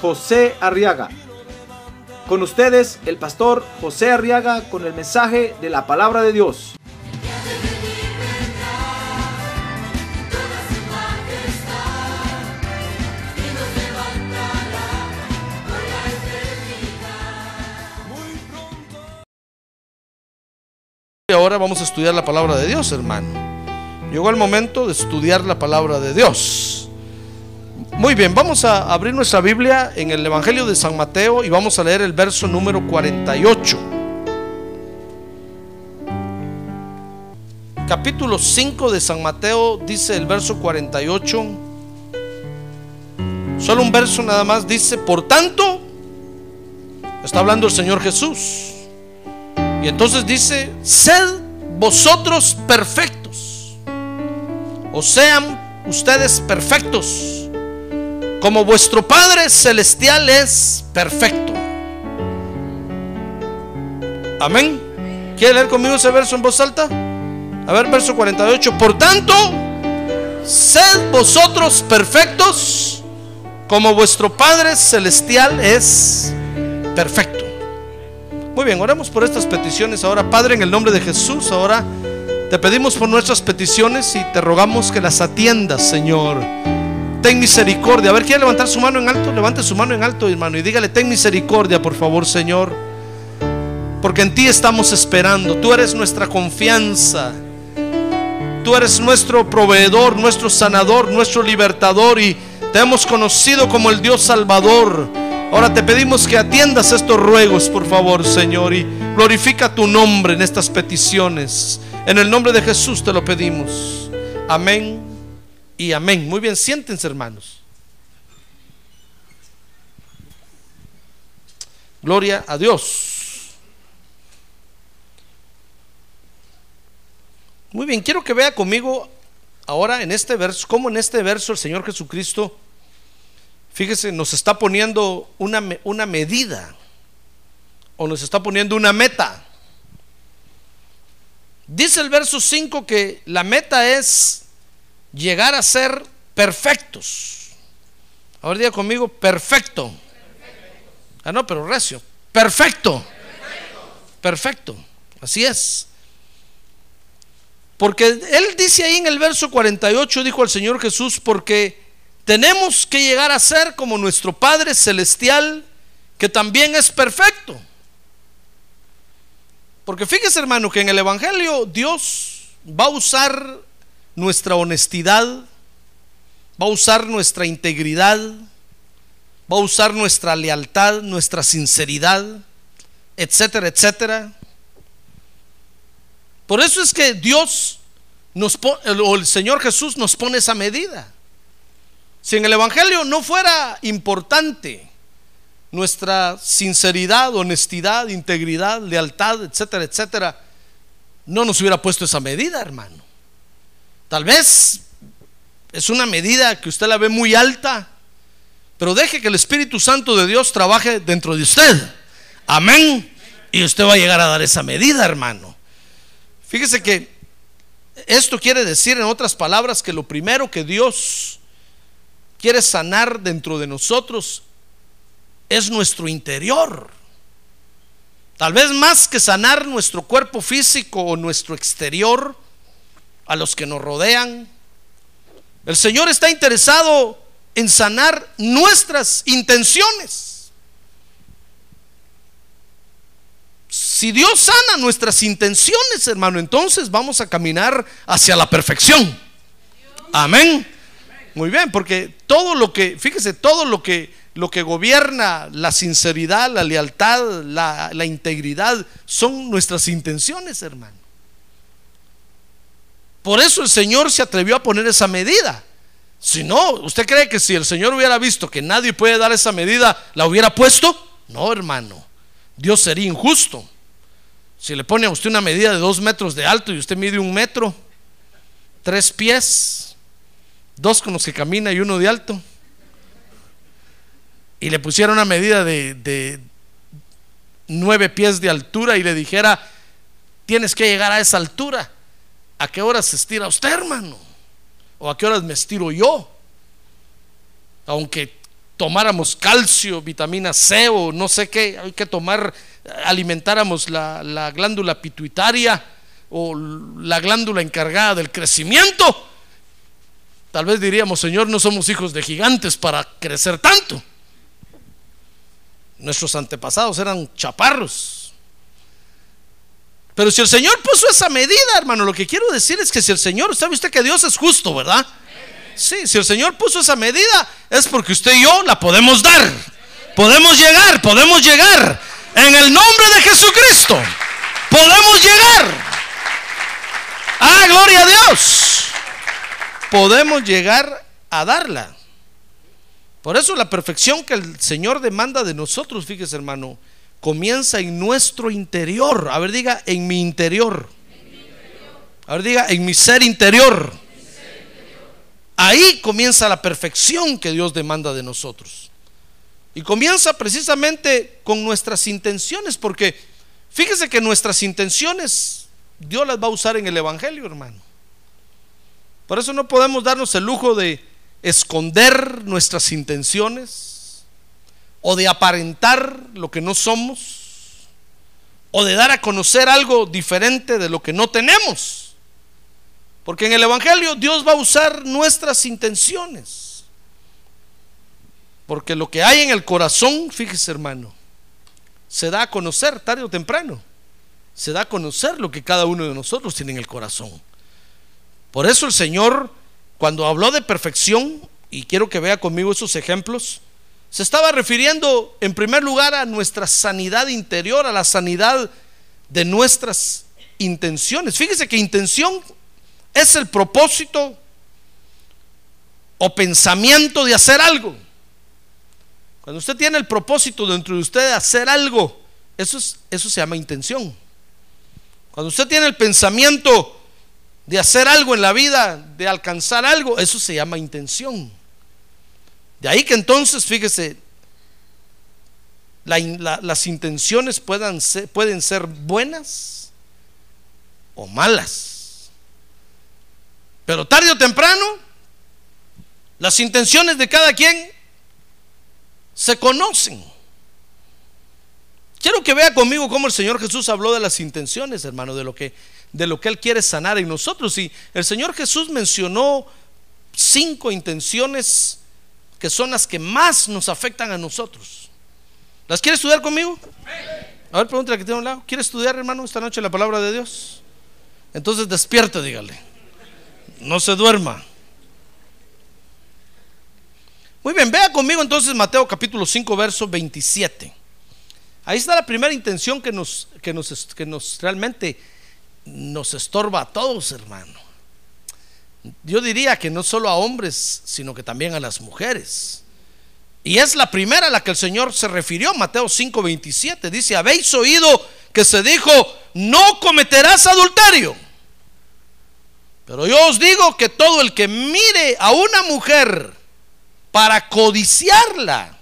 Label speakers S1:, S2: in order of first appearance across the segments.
S1: José Arriaga. Con ustedes, el pastor José Arriaga con el mensaje de la palabra de Dios.
S2: Y ahora vamos a estudiar la palabra de Dios, hermano. Llegó el momento de estudiar la palabra de Dios. Muy bien, vamos a abrir nuestra Biblia en el Evangelio de San Mateo y vamos a leer el verso número 48. Capítulo 5 de San Mateo dice el verso 48. Solo un verso nada más dice, por tanto, está hablando el Señor Jesús. Y entonces dice, sed vosotros perfectos, o sean ustedes perfectos, como vuestro Padre Celestial es perfecto. Amén. ¿Quiere leer conmigo ese verso en voz alta? A ver, verso 48. Por tanto, sed vosotros perfectos, como vuestro Padre Celestial es perfecto. Muy bien, oremos por estas peticiones ahora, Padre, en el nombre de Jesús. Ahora te pedimos por nuestras peticiones y te rogamos que las atiendas, Señor. Ten misericordia. A ver, ¿quiere levantar su mano en alto? Levante su mano en alto, hermano, y dígale, ten misericordia, por favor, Señor. Porque en ti estamos esperando. Tú eres nuestra confianza. Tú eres nuestro proveedor, nuestro sanador, nuestro libertador y te hemos conocido como el Dios Salvador. Ahora te pedimos que atiendas estos ruegos, por favor, Señor, y glorifica tu nombre en estas peticiones. En el nombre de Jesús te lo pedimos. Amén y amén. Muy bien, siéntense, hermanos. Gloria a Dios. Muy bien, quiero que vea conmigo ahora en este verso, cómo en este verso el Señor Jesucristo fíjese, nos está poniendo una, una, medida o nos está poniendo una meta. Dice el verso 5 que la meta es llegar a ser perfectos. Ahora diga conmigo, perfecto. Ah, no, pero recio. Perfecto. Perfecto. Así es. Porque él dice ahí en el verso 48, dijo al Señor Jesús, porque tenemos que llegar a ser como nuestro Padre Celestial, que también es perfecto. Porque fíjese hermano que en el Evangelio Dios va a usar nuestra honestidad, va a usar nuestra integridad, va a usar nuestra lealtad, nuestra sinceridad, etcétera, etcétera. Por eso es que Dios nos o el Señor Jesús nos pone esa medida. Si en el Evangelio no fuera importante nuestra sinceridad, honestidad, integridad, lealtad, etcétera, etcétera, no nos hubiera puesto esa medida, hermano. Tal vez es una medida que usted la ve muy alta, pero deje que el Espíritu Santo de Dios trabaje dentro de usted. Amén. Y usted va a llegar a dar esa medida, hermano. Fíjese que esto quiere decir, en otras palabras, que lo primero que Dios quiere sanar dentro de nosotros es nuestro interior. Tal vez más que sanar nuestro cuerpo físico o nuestro exterior a los que nos rodean. El Señor está interesado en sanar nuestras intenciones. Si Dios sana nuestras intenciones, hermano, entonces vamos a caminar hacia la perfección. Amén. Muy bien, porque todo lo que, fíjese, todo lo que, lo que gobierna la sinceridad, la lealtad, la, la integridad, son nuestras intenciones, hermano. Por eso el Señor se atrevió a poner esa medida. Si no, ¿usted cree que si el Señor hubiera visto que nadie puede dar esa medida, la hubiera puesto? No, hermano. Dios sería injusto. Si le pone a usted una medida de dos metros de alto y usted mide un metro, tres pies, dos con los que camina y uno de alto, y le pusiera una medida de, de nueve pies de altura y le dijera, tienes que llegar a esa altura, ¿a qué horas se estira usted, hermano? ¿O a qué horas me estiro yo? Aunque tomáramos calcio, vitamina C o no sé qué, hay que tomar, alimentáramos la, la glándula pituitaria o la glándula encargada del crecimiento, tal vez diríamos, Señor, no somos hijos de gigantes para crecer tanto. Nuestros antepasados eran chaparros. Pero si el Señor puso esa medida, hermano, lo que quiero decir es que si el Señor, usted usted que Dios es justo, ¿verdad? Sí, si el Señor puso esa medida, es porque usted y yo la podemos dar. Podemos llegar, podemos llegar. En el nombre de Jesucristo, podemos llegar. Ah, gloria a Dios. Podemos llegar a darla. Por eso la perfección que el Señor demanda de nosotros, fíjese hermano, comienza en nuestro interior. A ver, diga, en mi interior. A ver, diga, en mi ser interior. Ahí comienza la perfección que Dios demanda de nosotros. Y comienza precisamente con nuestras intenciones, porque fíjese que nuestras intenciones Dios las va a usar en el Evangelio, hermano. Por eso no podemos darnos el lujo de esconder nuestras intenciones o de aparentar lo que no somos o de dar a conocer algo diferente de lo que no tenemos. Porque en el Evangelio Dios va a usar nuestras intenciones. Porque lo que hay en el corazón, fíjese hermano, se da a conocer tarde o temprano. Se da a conocer lo que cada uno de nosotros tiene en el corazón. Por eso el Señor, cuando habló de perfección, y quiero que vea conmigo esos ejemplos, se estaba refiriendo en primer lugar a nuestra sanidad interior, a la sanidad de nuestras intenciones. Fíjese que intención es el propósito o pensamiento de hacer algo. Cuando usted tiene el propósito dentro de usted de hacer algo, eso, es, eso se llama intención. Cuando usted tiene el pensamiento de hacer algo en la vida, de alcanzar algo, eso se llama intención. De ahí que entonces, fíjese, las intenciones pueden ser buenas o malas. Pero tarde o temprano, las intenciones de cada quien se conocen. Quiero que vea conmigo cómo el Señor Jesús habló de las intenciones, hermano, de lo que de lo que Él quiere sanar en nosotros. Y el Señor Jesús mencionó cinco intenciones que son las que más nos afectan a nosotros. ¿Las quiere estudiar conmigo? A ver, pregúntale que tiene un lado. ¿Quiere estudiar, hermano, esta noche la palabra de Dios? Entonces despierte, dígale. No se duerma. Muy bien, vea conmigo entonces Mateo capítulo 5, verso 27. Ahí está la primera intención que nos, que nos, que nos realmente nos estorba a todos, hermano. Yo diría que no solo a hombres, sino que también a las mujeres. Y es la primera a la que el Señor se refirió, Mateo 5:27. Dice, habéis oído que se dijo, no cometerás adulterio. Pero yo os digo que todo el que mire a una mujer para codiciarla,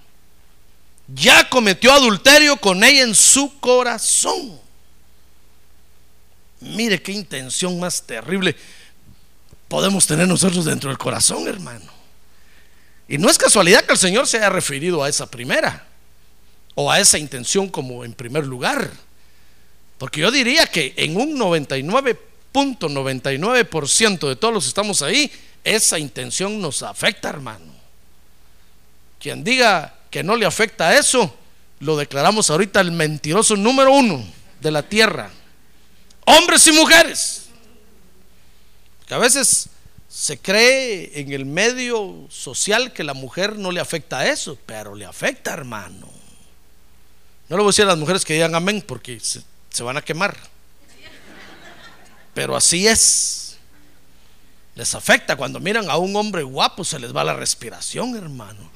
S2: ya cometió adulterio con ella en su corazón. Mire qué intención más terrible podemos tener nosotros dentro del corazón, hermano. Y no es casualidad que el Señor se haya referido a esa primera o a esa intención como en primer lugar. Porque yo diría que en un 99.99% de todos los que estamos ahí, esa intención nos afecta, hermano. Quien diga que no le afecta eso, lo declaramos ahorita el mentiroso número uno de la tierra. Hombres y mujeres. A veces se cree en el medio social que la mujer no le afecta a eso, pero le afecta, hermano. No le voy a decir a las mujeres que digan amén porque se, se van a quemar. Pero así es. Les afecta cuando miran a un hombre guapo, se les va la respiración, hermano.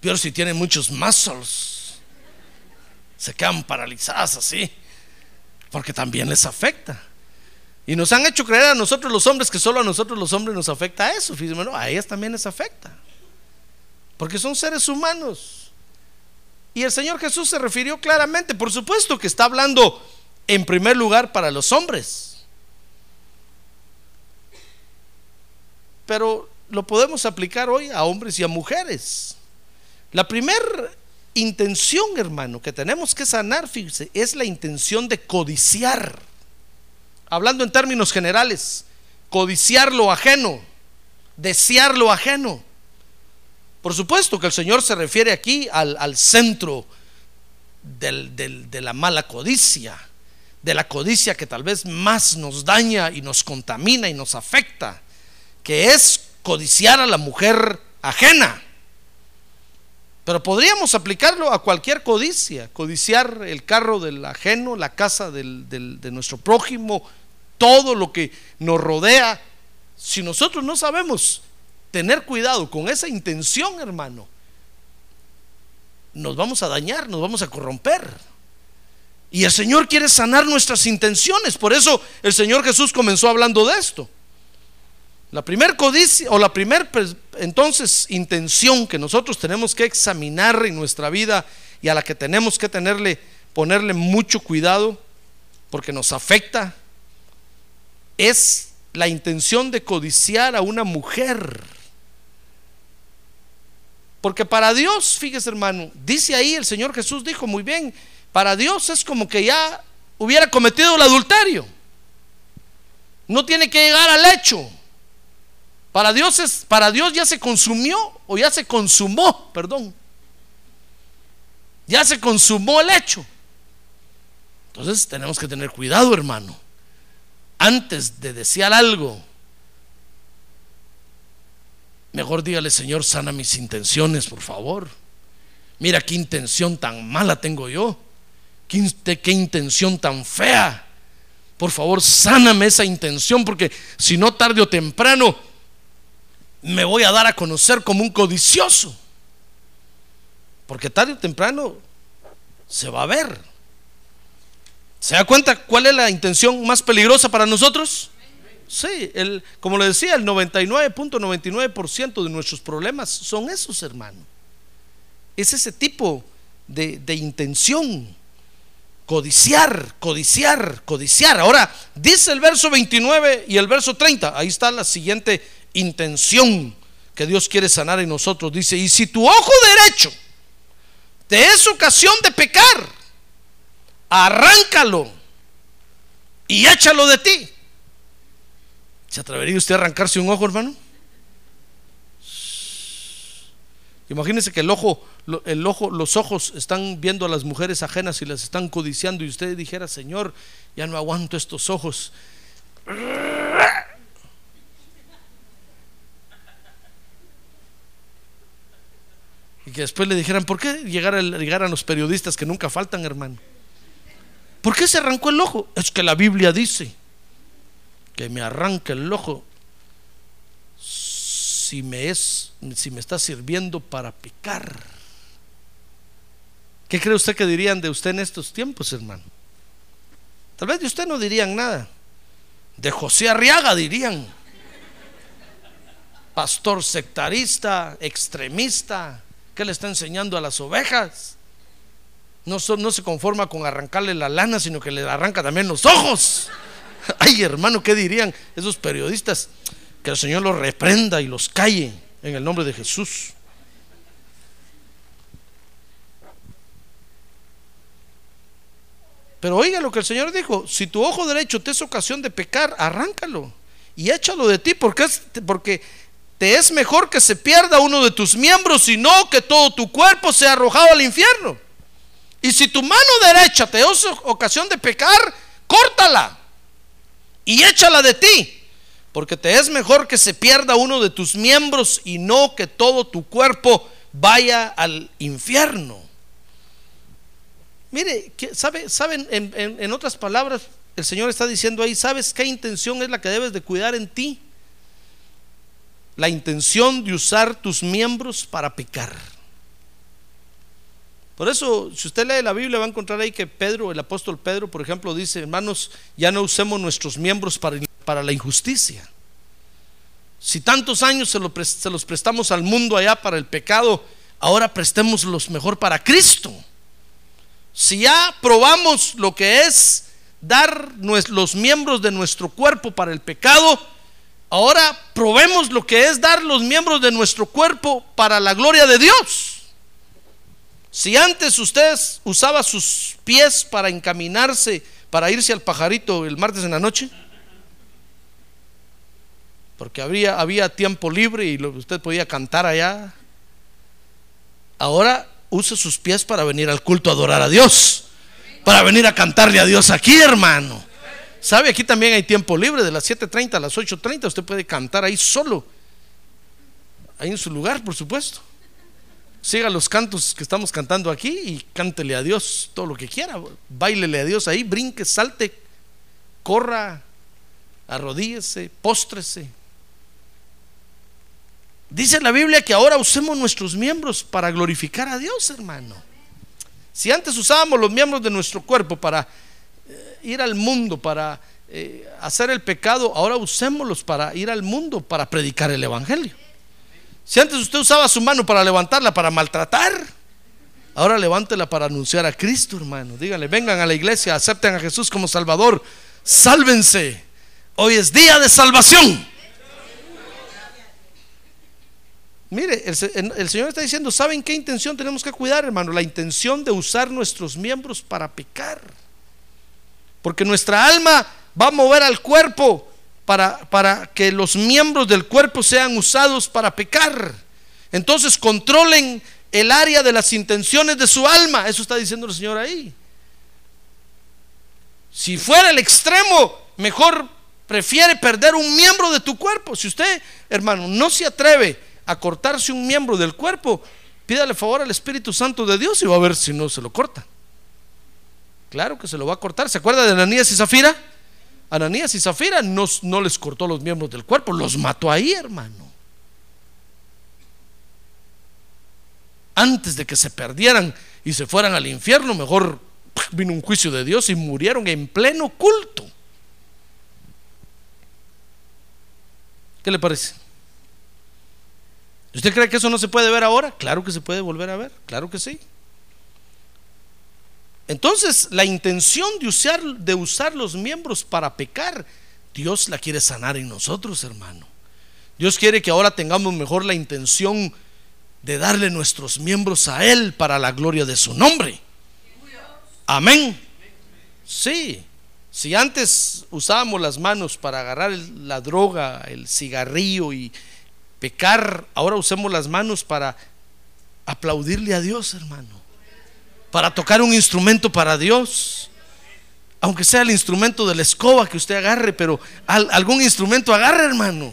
S2: Peor si tienen muchos muscles. Se quedan paralizadas así. Porque también les afecta. Y nos han hecho creer a nosotros los hombres que solo a nosotros los hombres nos afecta eso. Fíjense, no, a ellas también les afecta. Porque son seres humanos. Y el Señor Jesús se refirió claramente, por supuesto que está hablando en primer lugar para los hombres. Pero lo podemos aplicar hoy a hombres y a mujeres. La primera intención, hermano, que tenemos que sanar, fíjese, es la intención de codiciar. Hablando en términos generales, codiciar lo ajeno, desear lo ajeno. Por supuesto que el Señor se refiere aquí al, centro de la mala codicia, de la codicia que tal vez más nos daña y nos contamina y nos afecta, que es codiciar a la mujer ajena. Pero podríamos aplicarlo a cualquier codicia, codiciar el carro del ajeno, la casa de nuestro prójimo, todo lo que nos rodea. Si nosotros no sabemos tener cuidado con esa intención, hermano, nos vamos a dañar, nos vamos a corromper. Y el Señor quiere sanar nuestras intenciones. Por eso el Señor Jesús comenzó hablando de esto. La primer codicia o la primer entonces intención que nosotros tenemos que examinar en nuestra vida y a la que tenemos que tenerle ponerle mucho cuidado porque nos afecta es la intención de codiciar a una mujer. Porque para Dios, fíjese hermano, dice ahí el Señor Jesús dijo muy bien, para Dios es como que ya hubiera cometido el adulterio. No tiene que llegar al hecho. Para Dios, es, para Dios ya se consumió o ya se consumó, perdón. Ya se consumó el hecho. Entonces tenemos que tener cuidado, hermano. Antes de desear algo, mejor dígale, Señor, sana mis intenciones, por favor. Mira qué intención tan mala tengo yo. Qué, qué intención tan fea. Por favor, sáname esa intención, porque si no tarde o temprano me voy a dar a conocer como un codicioso. Porque tarde o temprano se va a ver. ¿Se da cuenta cuál es la intención más peligrosa para nosotros? Sí, el, como le decía, el 99.99% de nuestros problemas son esos, hermano. Es ese tipo de, de intención. Codiciar, codiciar, codiciar. Ahora, dice el verso 29 y el verso 30. Ahí está la siguiente intención que Dios quiere sanar en nosotros. Dice, y si tu ojo derecho te es ocasión de pecar, arráncalo y échalo de ti. ¿Se atrevería usted a arrancarse un ojo, hermano? Imagínese que el ojo, el ojo, los ojos están viendo a las mujeres ajenas y las están codiciando y usted dijera, Señor, ya no aguanto estos ojos. Y que después le dijeran, ¿por qué llegar a, llegar a los periodistas que nunca faltan, hermano? ¿Por qué se arrancó el ojo? Es que la Biblia dice que me arranque el ojo si me es si me está sirviendo para picar. ¿Qué cree usted que dirían de usted en estos tiempos, hermano? Tal vez de usted no dirían nada. De José Arriaga dirían. Pastor sectarista, extremista, ¿Qué le está enseñando a las ovejas? No, se conforma con arrancarle la lana, sino que le arranca también los ojos. Ay, hermano, ¿qué dirían esos periodistas? Que el Señor los reprenda y los calle en el nombre de Jesús. Pero oiga lo que el Señor dijo, si tu ojo derecho te es ocasión de pecar, arráncalo y échalo de ti, porque, es, porque te es mejor que se pierda uno de tus miembros y no que todo tu cuerpo sea arrojado al infierno. Y si tu mano derecha te es ocasión de pecar, córtala y échala de ti. Porque te es mejor que se pierda uno de tus miembros y no que todo tu cuerpo vaya al infierno. Mire, ¿saben? en otras palabras, el Señor está diciendo ahí, ¿sabes qué intención es la que debes de cuidar en ti? La intención de usar tus miembros para pecar. Por eso, si usted lee la Biblia, va a encontrar ahí que Pedro, el apóstol Pedro, por ejemplo, dice, hermanos, ya no usemos nuestros miembros para, para la injusticia. Si tantos años se, se los prestamos al mundo allá para el pecado, ahora prestémoslos mejor para Cristo. Si ya probamos lo que es dar los miembros de nuestro cuerpo para el pecado, ahora probemos lo que es dar los miembros de nuestro cuerpo para la gloria de Dios. Si antes usted usaba sus pies para encaminarse, para irse al pajarito el martes en la noche, porque había, había tiempo libre y usted podía cantar allá, ahora use sus pies para venir al culto a adorar a Dios, para venir a cantarle a Dios aquí, hermano. ¿Sabe? Aquí también hay tiempo libre, de las 7.30 a las 8.30 usted puede cantar ahí solo, ahí en su lugar, por supuesto siga los cantos que estamos cantando aquí y cántele a Dios todo lo que quiera. Bailele a Dios ahí, brinque, salte, corra, arrodíese, póstrese. Dice la Biblia que ahora usemos nuestros miembros para glorificar a Dios, hermano. Si antes usábamos los miembros de nuestro cuerpo para ir al mundo, para eh, hacer el pecado, ahora usémoslos para ir al mundo, para predicar el Evangelio. Si antes usted usaba su mano para levantarla, para maltratar, ahora levántela para anunciar a Cristo, hermano. Díganle, vengan a la iglesia, acepten a Jesús como Salvador, sálvense. Hoy es día de salvación. Mire, el, Señor está diciendo, ¿saben qué intención tenemos que cuidar, hermano? La intención de usar nuestros miembros para pecar. Porque nuestra alma va a mover al cuerpo para, que los miembros del cuerpo sean usados para pecar. Entonces controlen el área de las intenciones de su alma. Eso está diciendo el Señor ahí. Si fuera el extremo, mejor prefiere perder un miembro de tu cuerpo. Si usted, hermano, no se atreve a cortarse un miembro del cuerpo, pídale favor al Espíritu Santo de Dios y va a ver si no se lo corta. Claro que se lo va a cortar. ¿Se acuerda de Ananías y Zafira? Ananías y Zafira no, no les cortó los miembros del cuerpo, los mató ahí, hermano. Antes de que se perdieran y se fueran al infierno, mejor vino un juicio de Dios y murieron en pleno culto. ¿Qué le parece? ¿Usted cree que eso no se puede ver ahora? Claro que se puede volver a ver, claro que sí. Entonces, la intención de usar, de usar los miembros para pecar, Dios la quiere sanar en nosotros, hermano. Dios quiere que ahora tengamos mejor la intención de darle nuestros miembros a Él para la gloria de su nombre. Amén. Sí, si antes usábamos las manos para agarrar la droga, el cigarrillo y pecar, ahora usemos las manos para aplaudirle a Dios, hermano para tocar un instrumento para Dios. Aunque sea el instrumento de la escoba que usted agarre, pero algún instrumento agarre, hermano.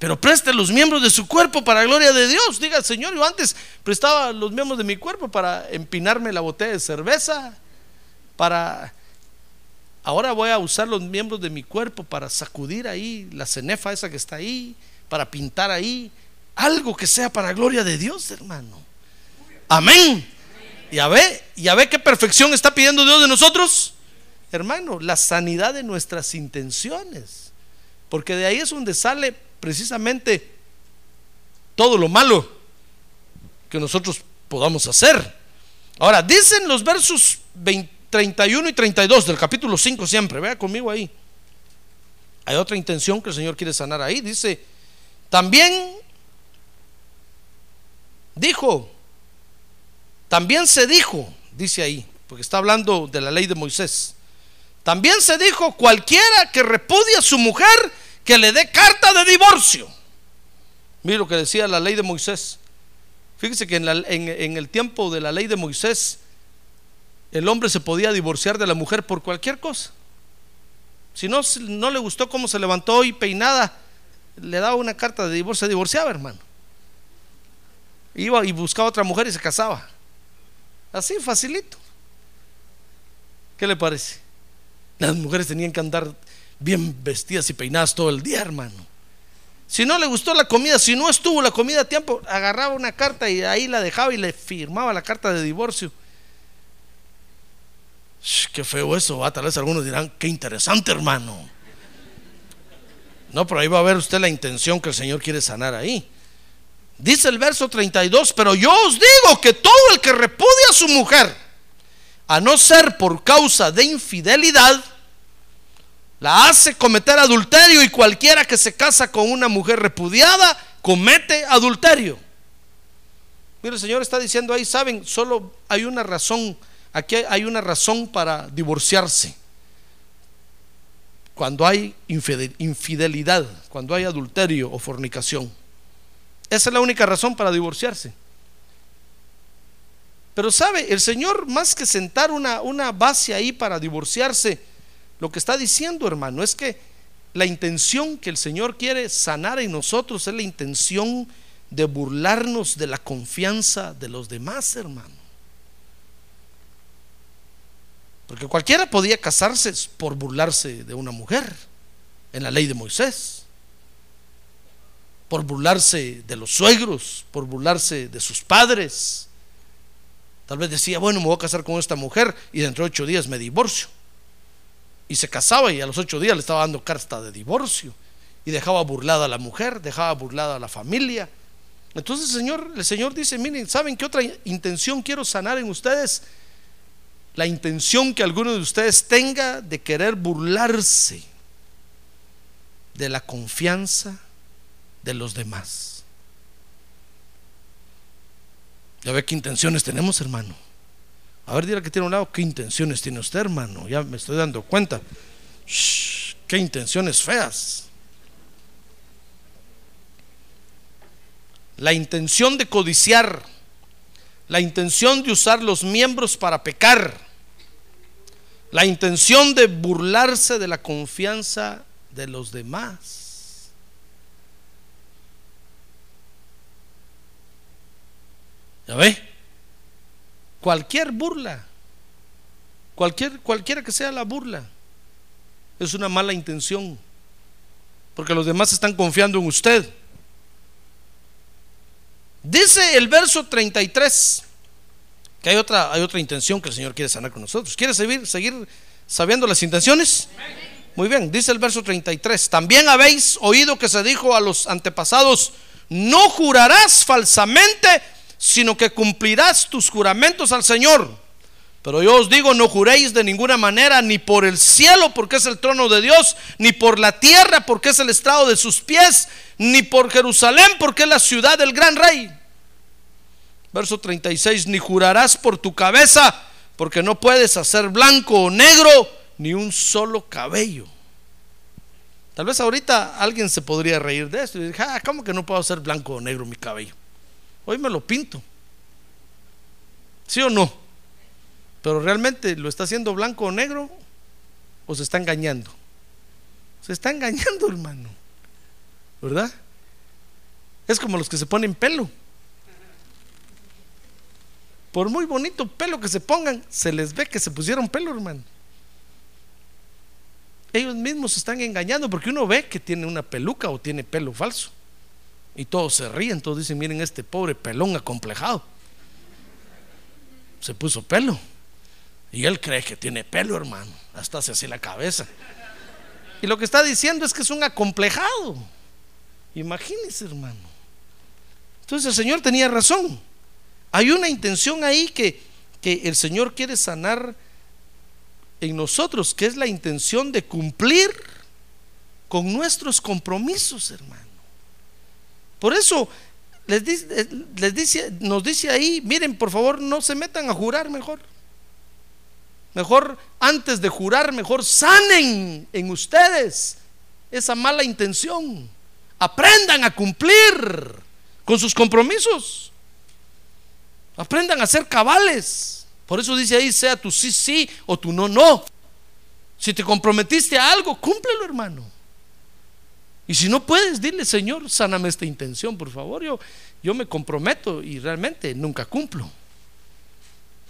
S2: Pero preste los miembros de su cuerpo para la gloria de Dios. Diga, Señor, yo antes prestaba los miembros de mi cuerpo para empinarme la botella de cerveza, para... Ahora voy a usar los miembros de mi cuerpo para sacudir ahí la cenefa esa que está ahí, para pintar ahí. Algo que sea para la gloria de Dios, hermano. Amén. Ya ve, ya ve qué perfección está pidiendo Dios de nosotros. Hermano, la sanidad de nuestras intenciones. Porque de ahí es donde sale precisamente todo lo malo que nosotros podamos hacer. Ahora, dicen los versos 31 y 32 del capítulo 5 siempre, vea conmigo ahí. Hay otra intención que el Señor quiere sanar ahí. Dice, también dijo, también se dijo, dice ahí, porque está hablando de la ley de Moisés. También se dijo, cualquiera que repudie a su mujer, que le dé carta de divorcio. Mire lo que decía la ley de Moisés. Fíjese que en, el tiempo de la ley de Moisés, el hombre se podía divorciar de la mujer por cualquier cosa. Si no, no le gustó cómo se levantó y peinada, le daba una carta de divorcio, se divorciaba, hermano. Iba y buscaba otra mujer y se casaba. Así, facilito. ¿Qué le parece? Las mujeres tenían que andar bien vestidas y peinadas todo el día, hermano. Si no le gustó la comida, si no estuvo la comida a tiempo, agarraba una carta y ahí la dejaba y le firmaba la carta de divorcio. qué feo eso, tal vez algunos dirán, qué interesante, hermano. No, pero ahí va a ver usted la intención que el Señor quiere sanar ahí. Dice el verso 32, pero yo os digo que todo el que repudia a su mujer, a no ser por causa de infidelidad, la hace cometer adulterio y cualquiera que se casa con una mujer repudiada comete adulterio. Mire, el Señor está diciendo ahí, saben, solo hay una razón, aquí hay una razón para divorciarse. Cuando hay infidelidad, cuando hay adulterio o fornicación. Esa es la única razón para divorciarse. Pero sabe, el Señor más que sentar una, una base ahí para divorciarse, lo que está diciendo hermano es que la intención que el Señor quiere sanar en nosotros es la intención de burlarnos de la confianza de los demás, hermano. Porque cualquiera podía casarse por burlarse de una mujer en la ley de Moisés por burlarse de los suegros, por burlarse de sus padres. Tal vez decía, bueno, me voy a casar con esta mujer y dentro de ocho días me divorcio. Y se casaba y a los ocho días le estaba dando carta de divorcio. Y dejaba burlada a la mujer, dejaba burlada a la familia. Entonces el Señor, el Señor dice, miren, ¿saben qué otra intención quiero sanar en ustedes? La intención que alguno de ustedes tenga de querer burlarse de la confianza de los demás. Ya ve qué intenciones tenemos, hermano. A ver, dirá que tiene un lado, ¿qué intenciones tiene usted, hermano? Ya me estoy dando cuenta. qué intenciones feas. La intención de codiciar, la intención de usar los miembros para pecar, la intención de burlarse de la confianza de los demás. ¿Ya ve? Cualquier burla, cualquier, cualquiera que sea la burla, es una mala intención. Porque los demás están confiando en usted. Dice el verso 33 que hay otra, hay otra intención que el Señor quiere sanar con nosotros. ¿Quiere seguir, seguir sabiendo las intenciones? Muy bien, dice el verso 33. También habéis oído que se dijo a los antepasados, no jurarás falsamente sino que cumplirás tus juramentos al Señor. Pero yo os digo, no juréis de ninguna manera, ni por el cielo, porque es el trono de Dios, ni por la tierra, porque es el estrado de sus pies, ni por Jerusalén, porque es la ciudad del gran rey. Verso 36, ni jurarás por tu cabeza, porque no puedes hacer blanco o negro, ni un solo cabello. Tal vez ahorita alguien se podría reír de esto y decir, ah, ¿cómo que no puedo hacer blanco o negro mi cabello? Hoy me lo pinto. ¿Sí o no? Pero realmente lo está haciendo blanco o negro o se está engañando. Se está engañando, hermano. ¿Verdad? Es como los que se ponen pelo. Por muy bonito pelo que se pongan, se les ve que se pusieron pelo, hermano. Ellos mismos se están engañando porque uno ve que tiene una peluca o tiene pelo falso. Y todos se ríen, todos dicen, miren este pobre pelón acomplejado. Se puso pelo. Y él cree que tiene pelo, hermano. Hasta hace así la cabeza. Y lo que está diciendo es que es un acomplejado. Imagínense, hermano. Entonces el Señor tenía razón. Hay una intención ahí que, que el Señor quiere sanar en nosotros, que es la intención de cumplir con nuestros compromisos, hermano. Por eso eh, les dice, nos dice ahí, miren, por favor, no se metan a jurar mejor. Mejor, antes de jurar, mejor sanen en ustedes esa mala intención. Aprendan a cumplir con sus compromisos. Aprendan a ser cabales. Por eso dice ahí, sea tu sí, sí o tu no, no. Si te comprometiste a algo, cúmplelo, hermano. Y si no puedes, dile, Señor, sáname esta intención, por favor. Yo, yo me comprometo y realmente nunca cumplo.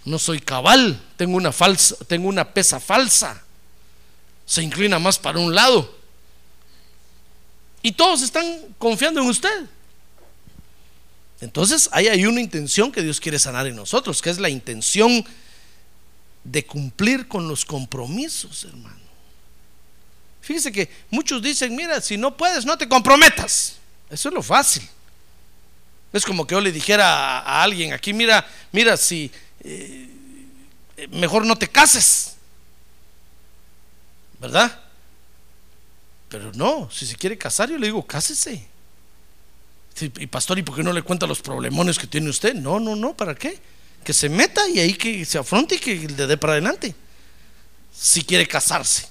S2: no soy cabal, tengo una falsa, tengo una pesa falsa. Se inclina más para un lado. Y todos están confiando en usted. Entonces, ahí hay una intención que Dios quiere sanar en nosotros, que es la intención de cumplir con los compromisos, hermano. Fíjese que muchos dicen, mira, si no puedes, no te comprometas. Eso es lo fácil. Es como que yo le dijera a, alguien aquí, mira, mira, si eh, mejor no te cases. ¿Verdad? Pero no, si se quiere casar, yo le digo, cásese. y pastor, ¿y por qué no le cuenta los problemones que tiene usted? No, no, no, ¿para qué? Que se meta y ahí que se afronte y que le dé para adelante. Si quiere casarse.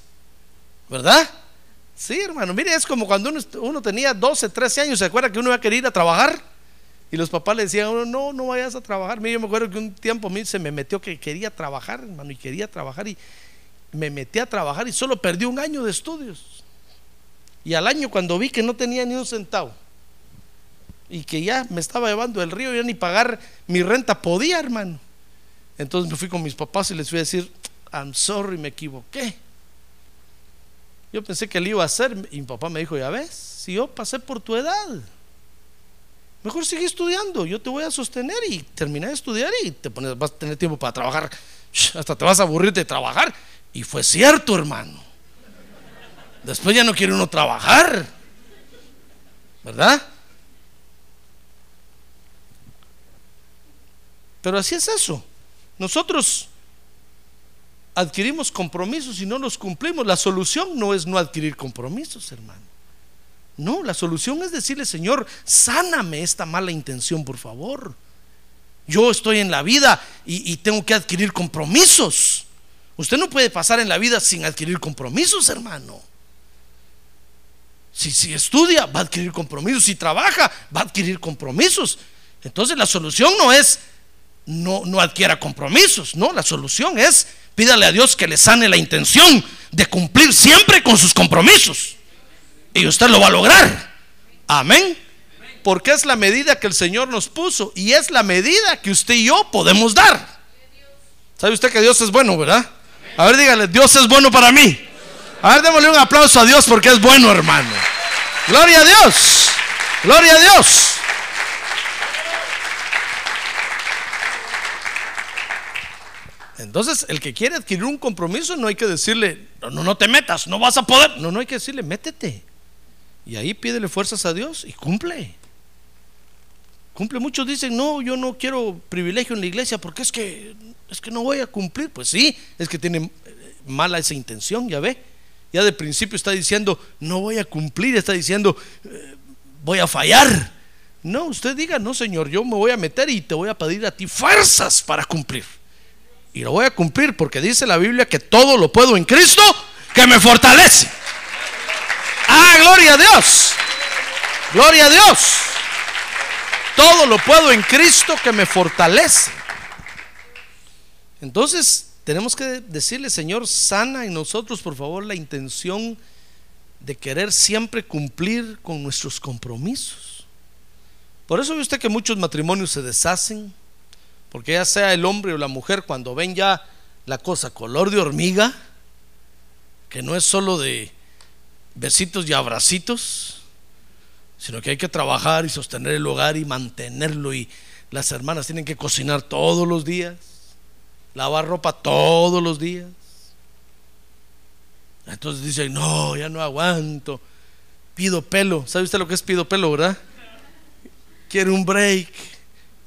S2: ¿Verdad? Sí, hermano. Mire, es como cuando uno, tenía 12, 13 años. ¿Se acuerda que uno iba a querer ir a trabajar? Y los papás le decían, no, no vayas a trabajar. Mire, yo me acuerdo que un tiempo a mí se me metió que quería trabajar, hermano, y quería trabajar. Y me metí a trabajar y solo perdí un año de estudios. Y al año, cuando vi que no tenía ni un centavo y que ya me estaba llevando el río, ya ni pagar mi renta podía, hermano. Entonces me fui con mis papás y les fui a decir, I'm sorry, me equivoqué. Yo pensé que le iba a hacer y mi papá me dijo, ya ves, si yo pasé por tu edad, mejor sigue estudiando, yo te voy a sostener y terminé de estudiar y te pones, vas a tener tiempo para trabajar, hasta te vas a aburrir de trabajar. Y fue cierto, hermano. Después ya no quiere uno trabajar, ¿verdad? Pero así es eso. Nosotros adquirimos compromisos y no los cumplimos. La solución no es no adquirir compromisos, hermano. No, la solución es decirle, Señor, sáname esta mala intención, por favor. Yo estoy en la vida y, tengo que adquirir compromisos. Usted no puede pasar en la vida sin adquirir compromisos, hermano. Si, si estudia, va a adquirir compromisos. Si trabaja, va a adquirir compromisos. Entonces la solución no es no, no adquiera compromisos. No, la solución es Pídale a Dios que le sane la intención de cumplir siempre con sus compromisos. Y usted lo va a lograr. Amén. Porque es la medida que el Señor nos puso y es la medida que usted y yo podemos dar. ¿Sabe usted que Dios es bueno, verdad? A ver, dígale, Dios es bueno para mí. A ver, démosle un aplauso a Dios porque es bueno, hermano. Gloria a Dios. Gloria a Dios. Entonces, el que quiere adquirir un compromiso no hay que decirle, no, no, te metas, no vas a poder. No, no hay que decirle, métete. Y ahí pídele fuerzas a Dios y cumple. Cumple. Muchos dicen, no, yo no quiero privilegio en la iglesia porque es que, es que no voy a cumplir. Pues sí, es que tiene eh, mala esa intención, ya ve. Ya de principio está diciendo, no voy a cumplir, está diciendo, eh, voy a fallar. No, usted diga, no, Señor, yo me voy a meter y te voy a pedir a ti fuerzas para cumplir. Y lo voy a cumplir porque dice la Biblia que todo lo puedo en Cristo que me fortalece. Ah, gloria a Dios. Gloria a Dios. Todo lo puedo en Cristo que me fortalece. Entonces, tenemos que decirle, Señor, sana en nosotros, por favor, la intención de querer siempre cumplir con nuestros compromisos. Por eso ve usted que muchos matrimonios se deshacen porque ya sea el hombre o la mujer, cuando ven ya la cosa color de hormiga, que no es solo de besitos y abracitos, sino que hay que trabajar y sostener el hogar y mantenerlo. Y las hermanas tienen que cocinar todos los días, lavar ropa todos los días. Entonces dicen, no, ya no aguanto. Pido pelo. ¿Sabe usted lo que es pido pelo, verdad? Quiere un break.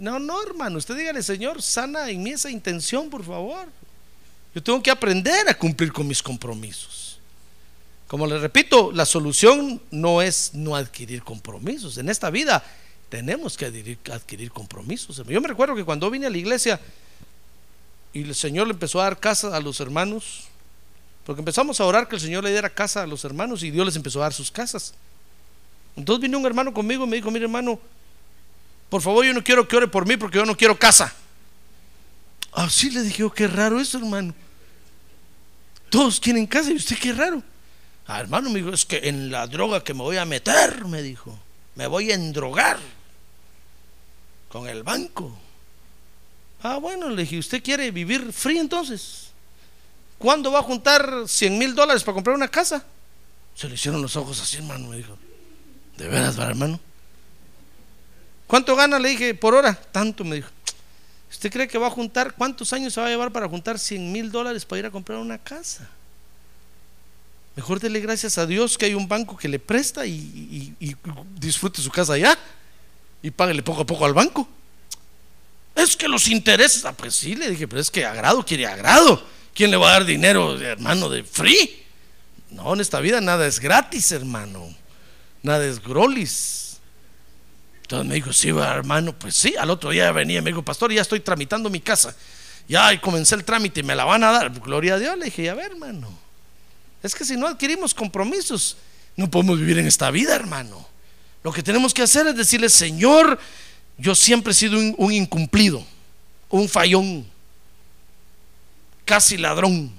S2: No, no, hermano, usted dígale, Señor, sana en mí esa intención, por favor. Yo tengo que aprender a cumplir con mis compromisos. Como le repito, la solución no es no adquirir compromisos. En esta vida tenemos que adquirir, compromisos. Yo me recuerdo que cuando vine a la iglesia y el Señor le empezó a dar casa a los hermanos, porque empezamos a orar que el Señor le diera casa a los hermanos y Dios les empezó a dar sus casas. Entonces vino un hermano conmigo y me dijo, mire hermano, por favor, yo no quiero que ore por mí porque yo no quiero casa. Así le dije, oh, qué raro eso, hermano. Todos quieren casa y usted qué raro. Ah, hermano, me dijo, es que en la droga que me voy a meter, me dijo, me voy a endrogar con el banco. Ah, bueno, le dije, ¿usted quiere vivir free entonces? ¿Cuándo va a juntar 100 mil dólares para comprar una casa? Se le hicieron los ojos así, hermano, me dijo. ¿De veras, hermano? ¿Cuánto gana? Le dije, por hora. Tanto, me dijo. ¿Usted cree que va a juntar? ¿Cuántos años se va a llevar para juntar 100 mil dólares para ir a comprar una casa? Mejor dele gracias a Dios que hay un banco que le presta y, disfrute su casa allá y páguele poco a poco al banco. Es que los intereses, ah, pues sí, le dije, pero es que agrado quiere agrado. ¿Quién le va a dar dinero, hermano, de free? No, en esta vida nada es gratis, hermano. Nada es grolis. Entonces me dijo, sí, hermano, pues sí. Al otro día venía y me dijo, pastor, ya estoy tramitando mi casa. Ya comencé el trámite y me la van a dar. Gloria a Dios. Le dije, a ver, hermano. Es que si no adquirimos compromisos, no podemos vivir en esta vida, hermano. Lo que tenemos que hacer es decirle, Señor, yo siempre he sido un incumplido, un fallón, casi ladrón.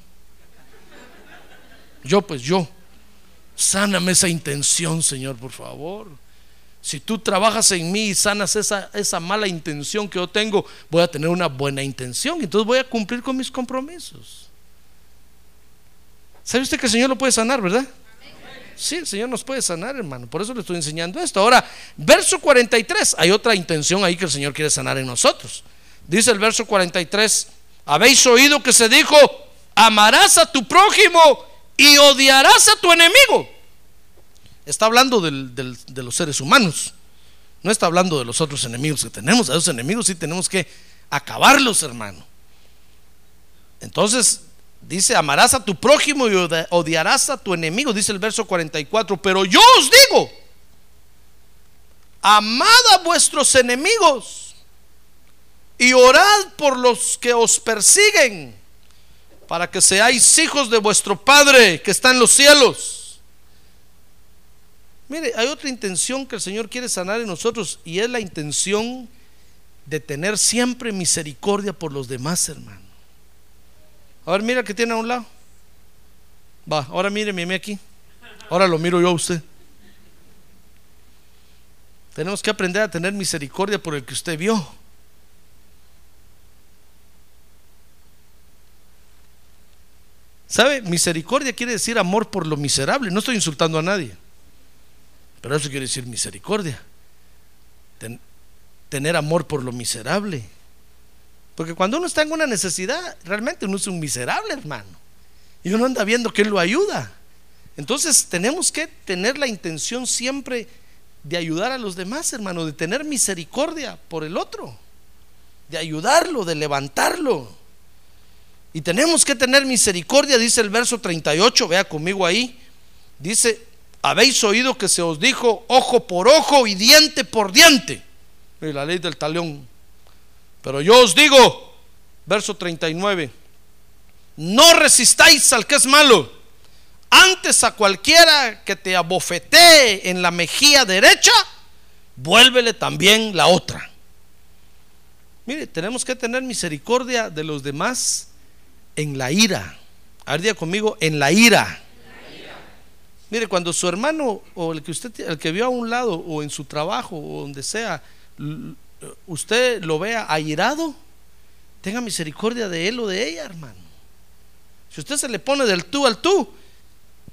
S2: Yo, pues yo, sáname esa intención, Señor, por favor. Si tú trabajas en mí y sanas esa, esa mala intención que yo tengo, voy a tener una buena intención. Entonces voy a cumplir con mis compromisos. ¿Sabe usted que el Señor lo puede sanar, verdad? Sí, el Señor nos puede sanar, hermano. Por eso le estoy enseñando esto. Ahora, verso 43, hay otra intención ahí que el Señor quiere sanar en nosotros. Dice el verso 43, habéis oído que se dijo, amarás a tu prójimo y odiarás a tu enemigo. Está hablando de los seres humanos. No está hablando de los otros enemigos que tenemos. A esos enemigos sí tenemos que acabarlos, hermano. Entonces, dice, amarás a tu prójimo y odiarás a tu enemigo, dice el verso 44. Pero yo os digo, amad a vuestros enemigos y orad por los que os persiguen, para que seáis hijos de vuestro Padre que está en los cielos. Mire, hay otra intención que el Señor quiere sanar en nosotros y es la intención de tener siempre misericordia por los demás, hermano. A ver, mira que tiene a un lado. Va, ahora mire, aquí. Ahora lo miro yo a usted. Tenemos que aprender a tener misericordia por el que usted vio. ¿Sabe? Misericordia quiere decir amor por lo miserable. No estoy insultando a nadie. Pero eso quiere decir misericordia. tener amor por lo miserable. Porque cuando uno está en una necesidad, realmente uno es un miserable, hermano. Y uno anda viendo que Él lo ayuda. Entonces tenemos que tener la intención siempre de ayudar a los demás, hermano, de tener misericordia por el otro, de ayudarlo, de levantarlo. Y tenemos que tener misericordia, dice el verso 38, vea conmigo ahí. Dice, habéis oído que se os dijo ojo por ojo y diente por diente. Y la ley del talión. Pero yo os digo, verso 39, no resistáis al que es malo. Antes a cualquiera que te abofetee en la mejilla derecha, vuélvele también la otra. Mire, tenemos que tener misericordia de los demás en la ira. Ardía conmigo, en la ira. Mire, cuando su hermano o el que usted el que vio a un lado o en su trabajo o donde sea, usted lo vea airado, tenga misericordia de él o de ella, hermano. Si usted se le pone del tú al tú,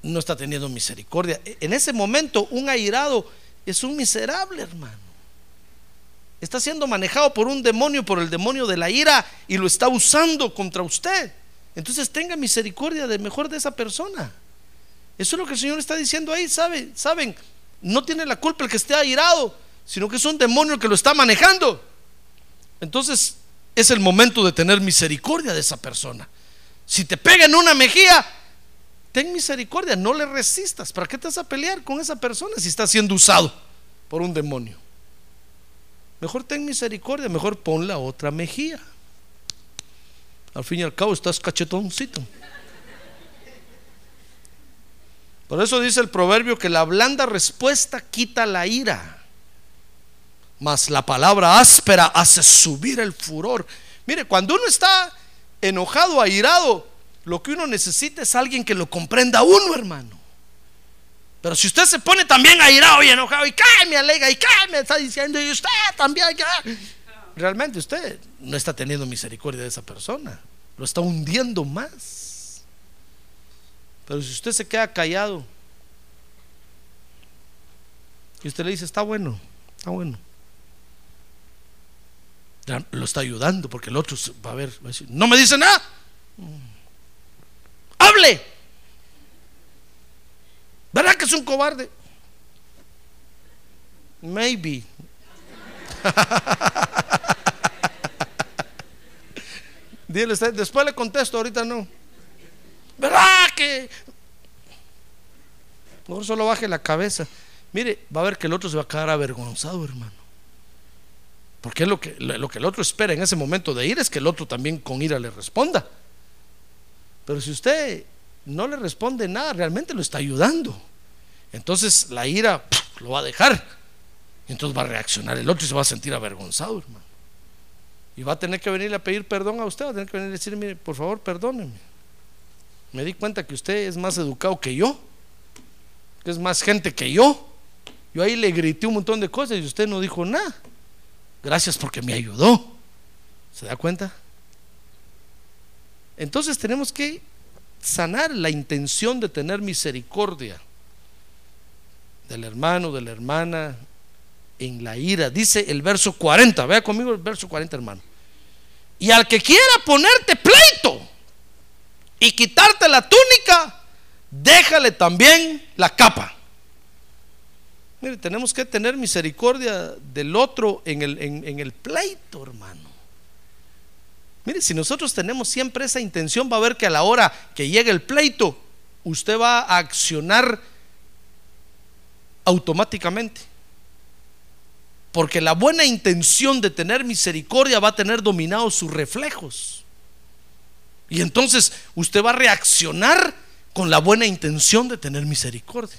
S2: no está teniendo misericordia. E, en ese momento, un airado es un miserable, hermano. Está siendo manejado por un demonio, por el demonio de la ira, y lo está usando contra usted. Entonces tenga misericordia de mejor de esa persona. Eso es lo que el Señor está diciendo ahí, ¿saben? ¿Saben? No tiene la culpa el que esté airado, sino que es un demonio que lo está manejando. Entonces es el momento de tener misericordia de esa persona. Si te pega en una mejilla, ten misericordia, no le resistas. ¿Para qué te vas a pelear con esa persona si está siendo usado por un demonio? Mejor ten misericordia, mejor pon la otra mejilla. Al fin y al cabo estás cachetoncito. Por eso dice el proverbio que la blanda respuesta quita la ira, mas la palabra áspera hace subir el furor. Mire, cuando uno está enojado, airado, lo que uno necesita es alguien que lo comprenda uno, hermano. Pero si usted se pone también airado y enojado y cae, me alega y cae, me está diciendo, y usted también, realmente usted no está teniendo misericordia de esa persona, lo está hundiendo más. Pero si usted se queda callado y usted le dice, está bueno, está bueno, lo está ayudando porque el otro va a ver, va a decir, no me dice nada, hable, ¿verdad que es un cobarde? Maybe. Después le contesto, ahorita no. ¿Verdad que? Mejor solo baje la cabeza. Mire, va a ver que el otro se va a quedar avergonzado, hermano. Porque lo que, lo que el otro espera en ese momento de ir es que el otro también con ira le responda. Pero si usted no le responde nada, realmente lo está ayudando. Entonces la ira lo va a dejar. Entonces va a reaccionar el otro y se va a sentir avergonzado, hermano. Y va a tener que venirle a pedir perdón a usted, va a tener que venir a decir, mire, por favor, perdóneme. Me di cuenta que usted es más educado que yo, que es más gente que yo. Yo ahí le grité un montón de cosas y usted no dijo nada. Gracias porque me ayudó. ¿Se da cuenta? Entonces tenemos que sanar la intención de tener misericordia del hermano, de la hermana, en la ira. Dice el verso 40, vea conmigo el verso 40, hermano. Y al que quiera ponerte pleito y quitarte la túnica, déjale también la capa. Mire, tenemos que tener misericordia del otro en el, en el pleito, hermano. Mire, si nosotros tenemos siempre esa intención, va a ver que a la hora que llegue el pleito, usted va a accionar automáticamente. Porque la buena intención de tener misericordia va a tener dominados sus reflejos. Y entonces usted va a reaccionar con la buena intención de tener misericordia.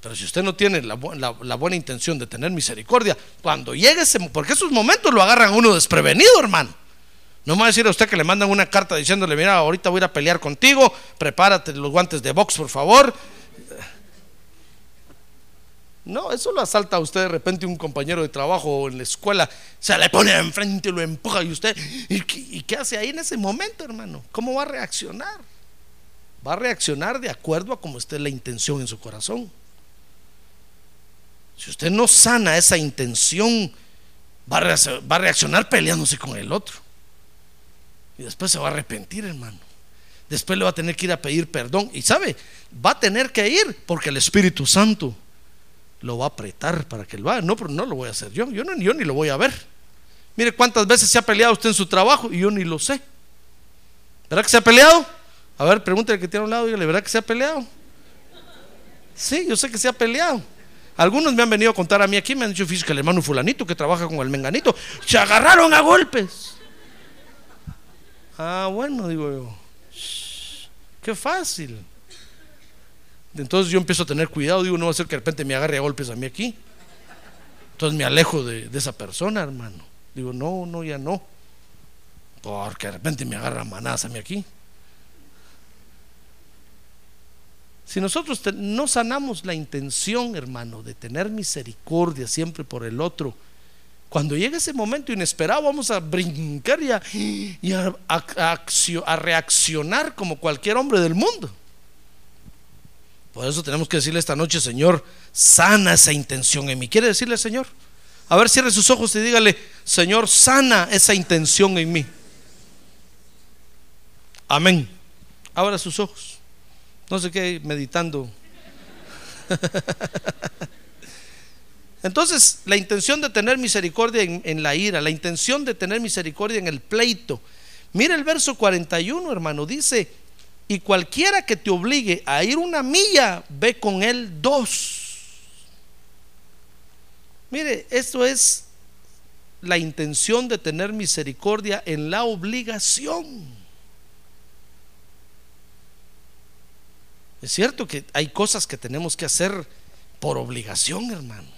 S2: Pero si usted no tiene la, buena intención de tener misericordia, cuando llegue ese, porque esos momentos lo agarran uno desprevenido, hermano. No me va a decir a usted que le mandan una carta diciéndole, mira, ahorita voy a ir a pelear contigo, prepárate los guantes de box, por favor, no, eso lo asalta a usted de repente un compañero de trabajo en la escuela, se le pone enfrente y lo empuja y usted, ¿y qué, hace ahí en ese momento, hermano? ¿Cómo va a reaccionar? Va a reaccionar de acuerdo a cómo esté la intención en su corazón. Si usted no sana esa intención, va a reaccionar peleándose con el otro. Y después se va a arrepentir, hermano. Después le va a tener que ir a pedir perdón. Y sabe, va a tener que ir porque el Espíritu Santo lo va a apretar para que lo haga. No, pero no lo voy a hacer yo. Yo, no, yo ni lo voy a ver. Mire cuántas veces se ha peleado usted en su trabajo y yo ni lo sé. ¿Verdad que se ha peleado? A ver, pregúntale que tiene a un lado, dígale, ¿verdad que se ha peleado? Sí, yo sé que se ha peleado. Algunos me han venido a contar a mí aquí, me han dicho, fíjate que el hermano fulanito que trabaja con el menganito, se agarraron a golpes. Ah, bueno, digo yo. qué fácil. Entonces yo empiezo a tener cuidado, digo, no va a ser que de repente me agarre a golpes a mí aquí. Entonces me alejo de, esa persona, hermano. Digo, no, no, ya no. Porque de repente me agarra manadas a mí aquí. Si nosotros no sanamos la intención, hermano, de tener misericordia siempre por el otro, cuando llegue ese momento inesperado vamos a brincar y a reaccionar como cualquier hombre del mundo. Por eso tenemos que decirle esta noche, Señor, sana esa intención en mí. ¿Quiere decirle, Señor? A ver, cierre sus ojos y dígale, Señor, sana esa intención en mí. Amén. Abra sus ojos. No sé qué, meditando. Entonces, la intención de tener misericordia en, en, la ira, la intención de tener misericordia en el pleito. Mira el verso 41, hermano, dice, y cualquiera que te obligue a ir una milla, ve con él dos. Mire, esto es la intención de tener misericordia en la obligación. Es cierto que hay cosas que tenemos que hacer por obligación, hermano.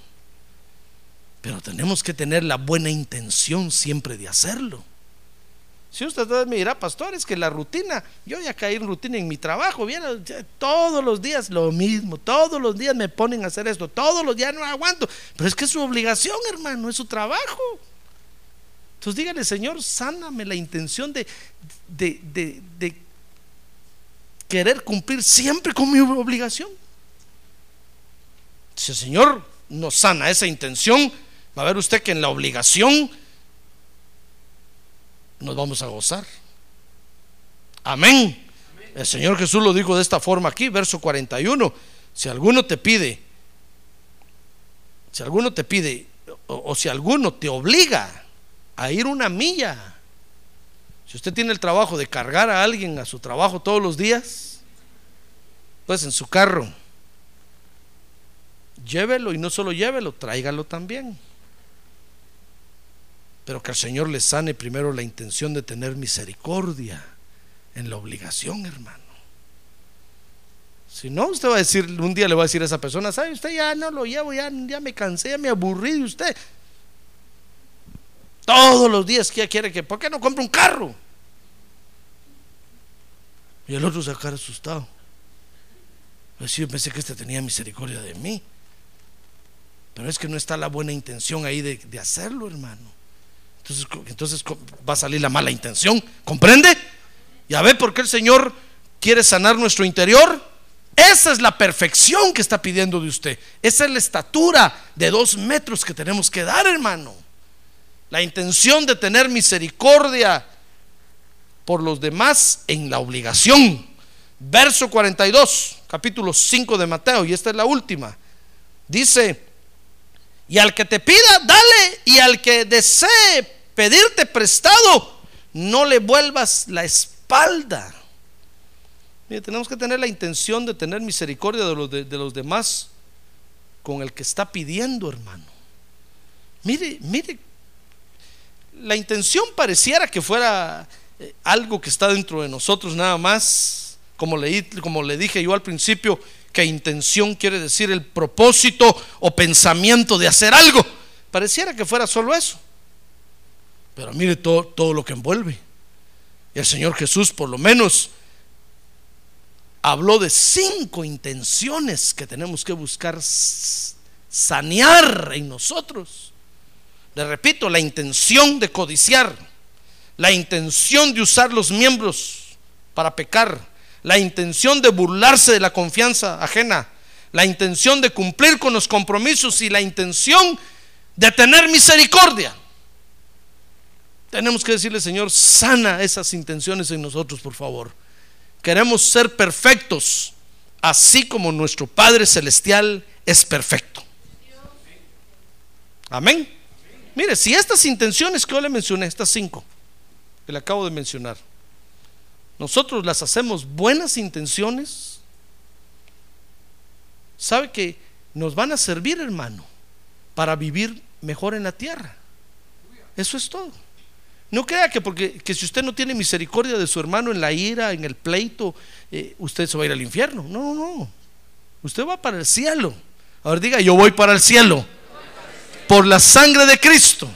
S2: Pero tenemos que tener la buena intención siempre de hacerlo. Si usted me dirá, pastor, es que la rutina, yo ya caí en rutina en mi trabajo, bien, todos los días lo mismo, todos los días me ponen a hacer esto, todos los días no aguanto, pero es que es su obligación, hermano, es su trabajo. Entonces dígale, Señor, sáname la intención de, de, de, de querer cumplir siempre con mi obligación. Si el Señor nos sana esa intención, va a ver usted que en la obligación nos vamos a gozar. Amén. El Señor Jesús lo dijo de esta forma aquí, verso 41. Si alguno te pide, si alguno te pide, o, o si alguno te obliga a ir una milla, si usted tiene el trabajo de cargar a alguien a su trabajo todos los días, pues en su carro, llévelo y no solo llévelo, tráigalo también. Pero que el Señor le sane primero la intención de tener misericordia en la obligación, hermano. Si no, usted va a decir, un día le va a decir a esa persona, ¿sabe? Usted ya no lo llevo, ya, ya me cansé, ya me aburrí de usted. Todos los días que quiere que, ¿por qué no compra un carro? Y el otro sacar asustado. Pues yo pensé que este tenía misericordia de mí. Pero es que no está la buena intención ahí de hacerlo, hermano. Entonces, entonces va a salir la mala intención. ¿Comprende? Ya ve por qué el Señor quiere sanar nuestro interior. Esa es la perfección que está pidiendo de usted. Esa es la estatura de dos metros que tenemos que dar, hermano. La intención de tener misericordia por los demás en la obligación. Verso 42, capítulo 5 de Mateo, y esta es la última. Dice, y al que te pida, dale, y al que desee pedirte prestado, no le vuelvas la espalda. Mire, tenemos que tener la intención de tener misericordia de los, de, los demás con el que está pidiendo, hermano. Mire, mire, la intención pareciera que fuera eh, algo que está dentro de nosotros nada más, como le, como le dije yo al principio, que intención quiere decir el propósito o pensamiento de hacer algo. Pareciera que fuera solo eso. Pero mire todo, todo lo que envuelve. Y el Señor Jesús por lo menos habló de cinco intenciones que tenemos que buscar sanear en nosotros. Le repito, la intención de codiciar, la intención de usar los miembros para pecar, la intención de burlarse de la confianza ajena, la intención de cumplir con los compromisos y la intención de tener misericordia. Tenemos que decirle, Señor, sana esas intenciones en nosotros, por favor. Queremos ser perfectos, así como nuestro Padre Celestial es perfecto. Amén. Mire, si estas intenciones que yo le mencioné, estas cinco que le acabo de mencionar, nosotros las hacemos buenas intenciones, sabe que nos van a servir, hermano, para vivir mejor en la tierra. Eso es todo. No crea que porque que si usted no tiene misericordia de su hermano en la ira, en el pleito, eh, usted se va a ir al infierno. No, no, no. Usted va para el cielo. Ahora diga, yo voy para el cielo. Por la sangre de Cristo.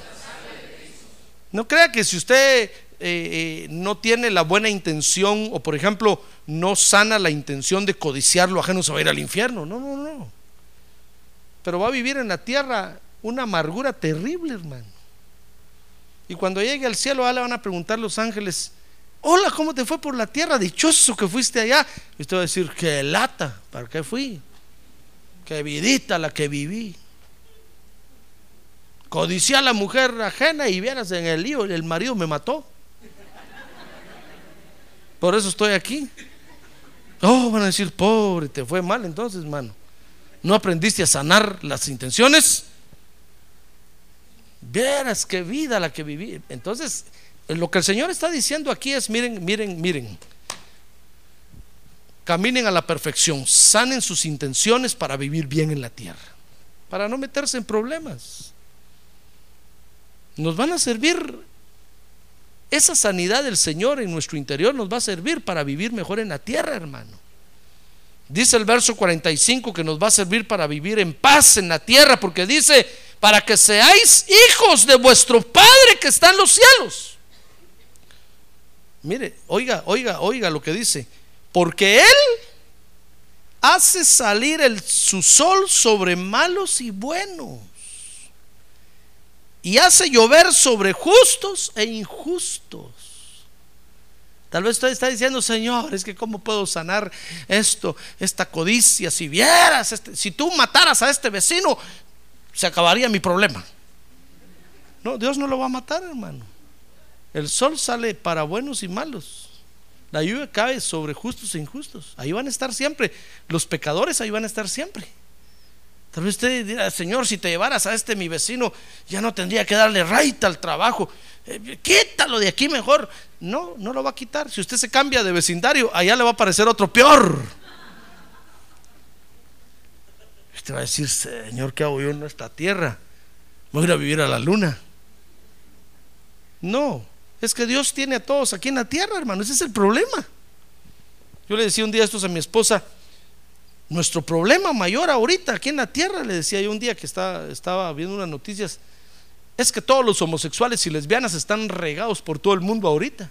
S2: No crea que si usted eh, eh, no tiene la buena intención o por ejemplo no sana la intención de codiciar lo ajeno se va a ir al infierno. No, no, no. Pero va a vivir en la tierra una amargura terrible, hermano. Y cuando llegue al cielo, le van a preguntar los ángeles, hola, ¿cómo te fue por la tierra? Dichoso que fuiste allá. Y usted va a decir, qué lata, ¿para qué fui? Qué vidita la que viví. Codicié a la mujer ajena y vieras en el lío, el marido me mató. Por eso estoy aquí. Oh, van a decir, pobre, te fue mal entonces, hermano. ¿No aprendiste a sanar las intenciones? Vieras qué vida la que viví. Entonces, lo que el Señor está diciendo aquí es, miren, miren, miren. Caminen a la perfección, sanen sus intenciones para vivir bien en la tierra, para no meterse en problemas. Nos van a servir esa sanidad del Señor en nuestro interior nos va a servir para vivir mejor en la tierra, hermano. Dice el verso 45 que nos va a servir para vivir en paz en la tierra, porque dice, para que seáis hijos de vuestro Padre que está en los cielos. Mire, oiga, oiga, oiga lo que dice. Porque Él hace salir el, su sol sobre malos y buenos y hace llover sobre justos e injustos. Tal vez usted está diciendo, Señor, es que cómo puedo sanar esto, esta codicia. Si vieras, este, si tú mataras a este vecino, se acabaría mi problema. No, Dios no lo va a matar, hermano. El sol sale para buenos y malos. La lluvia cae sobre justos e injustos. Ahí van a estar siempre. Los pecadores ahí van a estar siempre. Tal vez usted dirá, Señor, si te llevaras a este mi vecino, ya no tendría que darle raita al trabajo. Eh, quítalo de aquí mejor. No, no lo va a quitar. Si usted se cambia de vecindario, allá le va a aparecer otro peor. Usted va a decir, Señor, ¿qué hago yo en esta tierra? Voy a ir a vivir a la luna. No, es que Dios tiene a todos aquí en la tierra, hermano. Ese es el problema. Yo le decía un día esto a mi esposa. Nuestro problema mayor ahorita aquí en la tierra, le decía yo un día que estaba, viendo unas noticias es que todos los homosexuales y lesbianas están regados por todo el mundo ahorita.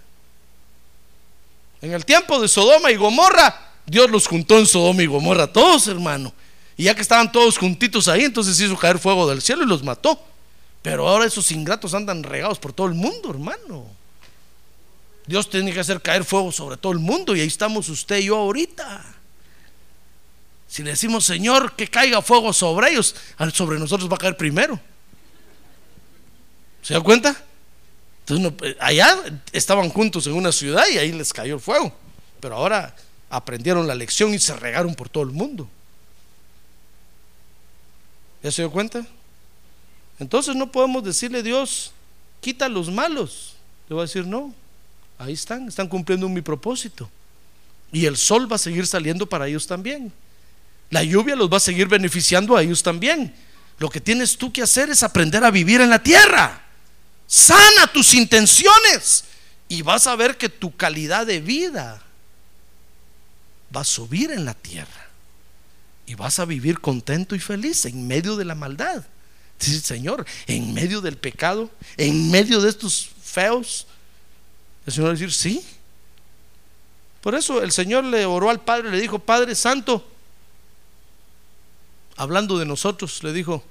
S2: En el tiempo de Sodoma y Gomorra, Dios los juntó en Sodoma y Gomorra, todos hermano. Y ya que estaban todos juntitos ahí, entonces hizo caer fuego del cielo y los mató. Pero ahora esos ingratos andan regados por todo el mundo, hermano. Dios tiene que hacer caer fuego sobre todo el mundo y ahí estamos usted y yo ahorita. Si le decimos, Señor, que caiga fuego sobre ellos, sobre nosotros va a caer primero. ¿Se da cuenta? Entonces, eh, allá estaban juntos en una ciudad y ahí les cayó el fuego. Pero ahora aprendieron la lección y se regaron por todo el mundo. ¿Ya se dio cuenta? Entonces no podemos decirle Dios, quita los malos. Le va a decir, no, ahí están, están cumpliendo mi propósito. Y el sol va a seguir saliendo para ellos también. La lluvia los va a seguir beneficiando a ellos también. Lo que tienes tú que hacer es aprender a vivir en la tierra. Sana tus intenciones y vas a ver que tu calidad de vida va a subir en la tierra y vas a vivir contento y feliz en medio de la maldad. Dice Señor, en medio del pecado, en medio de estos feos, el Señor va a decir, sí. Por eso el Señor le oró al Padre, le dijo, Padre Santo, hablando de nosotros, le dijo,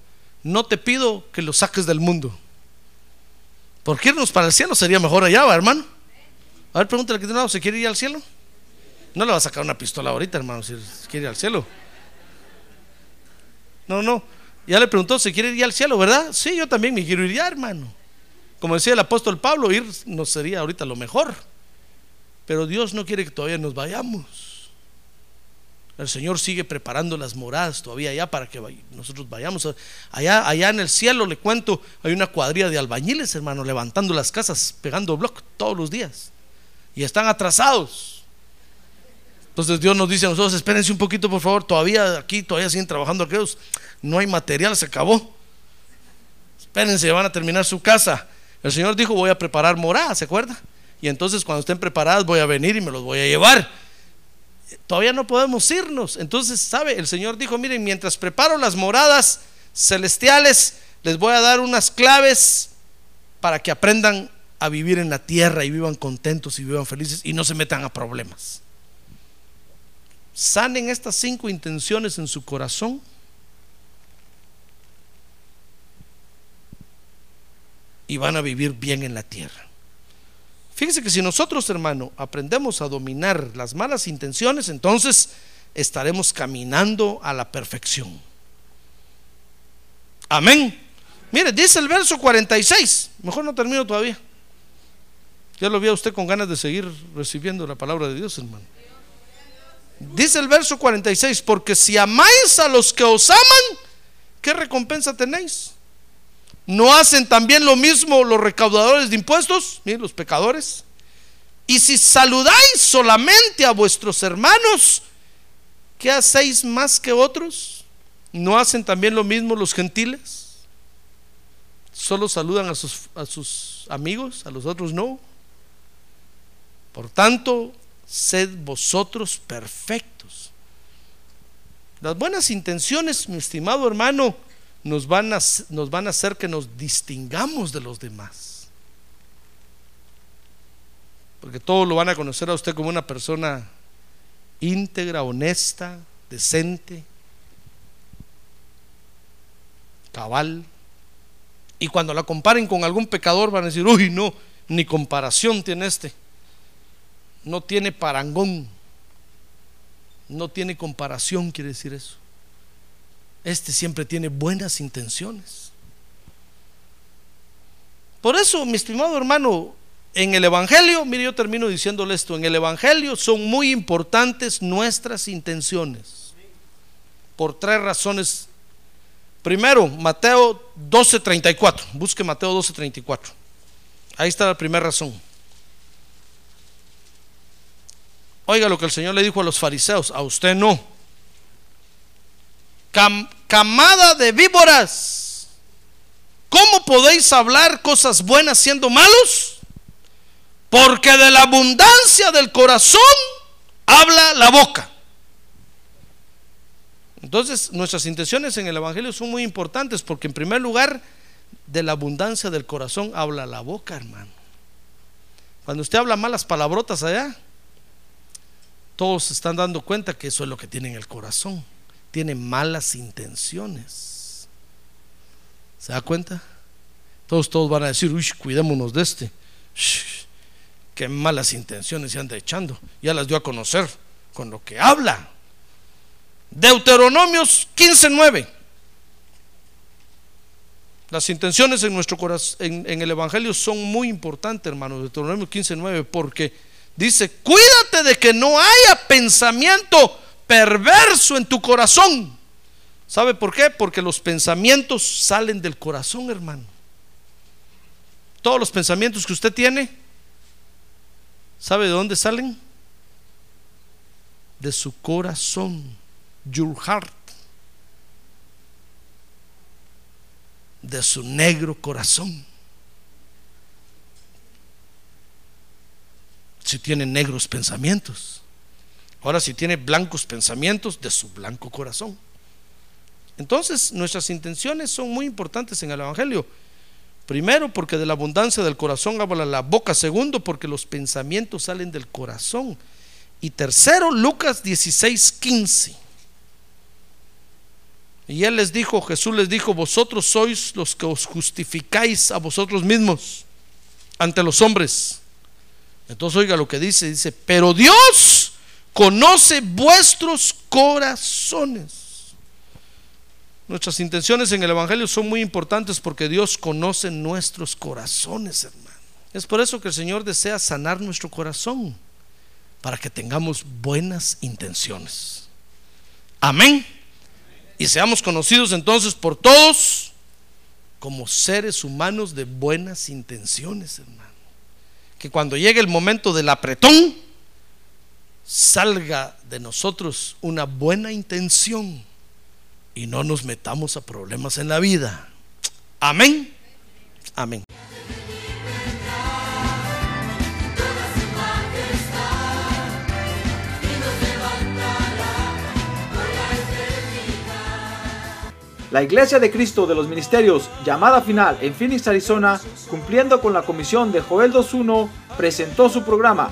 S2: no te pido que lo saques del mundo, porque irnos para el cielo sería mejor allá, ¿va, hermano. A ver, pregúntale que ¿se quiere ir al cielo? No le va a sacar una pistola ahorita, hermano, si quiere ir al cielo. No, no. Ya le preguntó, ¿se quiere ir al cielo, verdad? Sí, yo también me quiero ir ya, hermano. Como decía el apóstol Pablo, ir no sería ahorita lo mejor. Pero Dios no quiere que todavía nos vayamos. El Señor sigue preparando las moradas todavía allá para que nosotros vayamos. Allá, allá en el cielo, le cuento, hay una cuadrilla de albañiles, hermano, levantando las casas, pegando bloc todos los días. Y están atrasados. Entonces Dios nos dice a nosotros, espérense un poquito, por favor, todavía aquí, todavía siguen trabajando aquellos. No hay material, se acabó. Espérense, van a terminar su casa. El Señor dijo, voy a preparar moradas, ¿se acuerda? Y entonces cuando estén preparadas voy a venir y me los voy a llevar todavía no podemos irnos. Entonces, ¿sabe? El Señor dijo, miren, mientras preparo las moradas celestiales, les voy a dar unas claves para que aprendan a vivir en la tierra y vivan contentos y vivan felices y no se metan a problemas. Sanen estas cinco intenciones en su corazón. Y van a vivir bien en la tierra. Fíjese que si nosotros, hermano, aprendemos a dominar las malas intenciones, entonces estaremos caminando a la perfección. Amén. Mire, dice el verso 46. Mejor no termino todavía. Ya lo vi a usted con ganas de seguir recibiendo la palabra de Dios, hermano. Dice el verso 46, porque si amáis a los que os aman, ¿qué recompensa tenéis? ¿No hacen también lo mismo los recaudadores de impuestos? Miren, los pecadores. Y si saludáis solamente a vuestros hermanos, ¿qué hacéis más que otros? ¿No hacen también lo mismo los gentiles? ¿Solo saludan a sus, a sus amigos, a los otros no? Por tanto, sed vosotros perfectos. Las buenas intenciones, mi estimado hermano, nos van, a, nos van a hacer que nos distingamos de los demás. Porque todos lo van a conocer a usted como una persona íntegra, honesta, decente, cabal, Y cuando la comparen con algún pecador van a decir, uy, no, ni comparación tiene este. No tiene parangón. No tiene comparación, quiere decir eso. Este siempre tiene buenas intenciones. Por eso, mi estimado hermano, en el Evangelio, mire, yo termino diciéndole esto, en el Evangelio son muy importantes nuestras intenciones. Por tres razones. Primero, Mateo 12:34. Busque Mateo 12:34. Ahí está la primera razón. Oiga lo que el Señor le dijo a los fariseos, a usted no. Camada de víboras, ¿cómo podéis hablar cosas buenas siendo malos? Porque de la abundancia del corazón habla la boca. Entonces, nuestras intenciones en el Evangelio son muy importantes porque en primer lugar, de la abundancia del corazón habla la boca, hermano. Cuando usted habla malas palabrotas allá, todos se están dando cuenta que eso es lo que tiene en el corazón. Tiene malas intenciones. ¿Se da cuenta? Todos, todos van a decir, uy, cuidémonos de este. qué malas intenciones se anda echando. Ya las dio a conocer con lo que habla. Deuteronomios 15:9. Las intenciones en nuestro corazón, en, en, el Evangelio son muy importantes, hermanos. Deuteronomio 15:9, porque Dice, cuídate de que no haya pensamiento perverso en tu corazón. ¿Sabe por qué? Porque los pensamientos salen del corazón, hermano. Todos los pensamientos que usted tiene, ¿sabe de dónde salen? De su corazón, your heart. De su negro corazón. si tiene negros pensamientos. Ahora si tiene blancos pensamientos de su blanco corazón. Entonces nuestras intenciones son muy importantes en el Evangelio. Primero, porque de la abundancia del corazón habla la boca. Segundo, porque los pensamientos salen del corazón. Y tercero, Lucas 16, 15. Y él les dijo, Jesús les dijo, vosotros sois los que os justificáis a vosotros mismos ante los hombres. Entonces oiga lo que dice, dice, pero Dios conoce vuestros corazones. Nuestras intenciones en el Evangelio son muy importantes porque Dios conoce nuestros corazones, hermano. Es por eso que el Señor desea sanar nuestro corazón, para que tengamos buenas intenciones. Amén. Y seamos conocidos entonces por todos como seres humanos de buenas intenciones, hermano que cuando llegue el momento del apretón, salga de nosotros una buena intención y no nos metamos a problemas en la vida. Amén. Amén.
S1: La Iglesia de Cristo de los Ministerios, llamada final en Phoenix, Arizona, cumpliendo con la comisión de Joel 2.1, presentó su programa,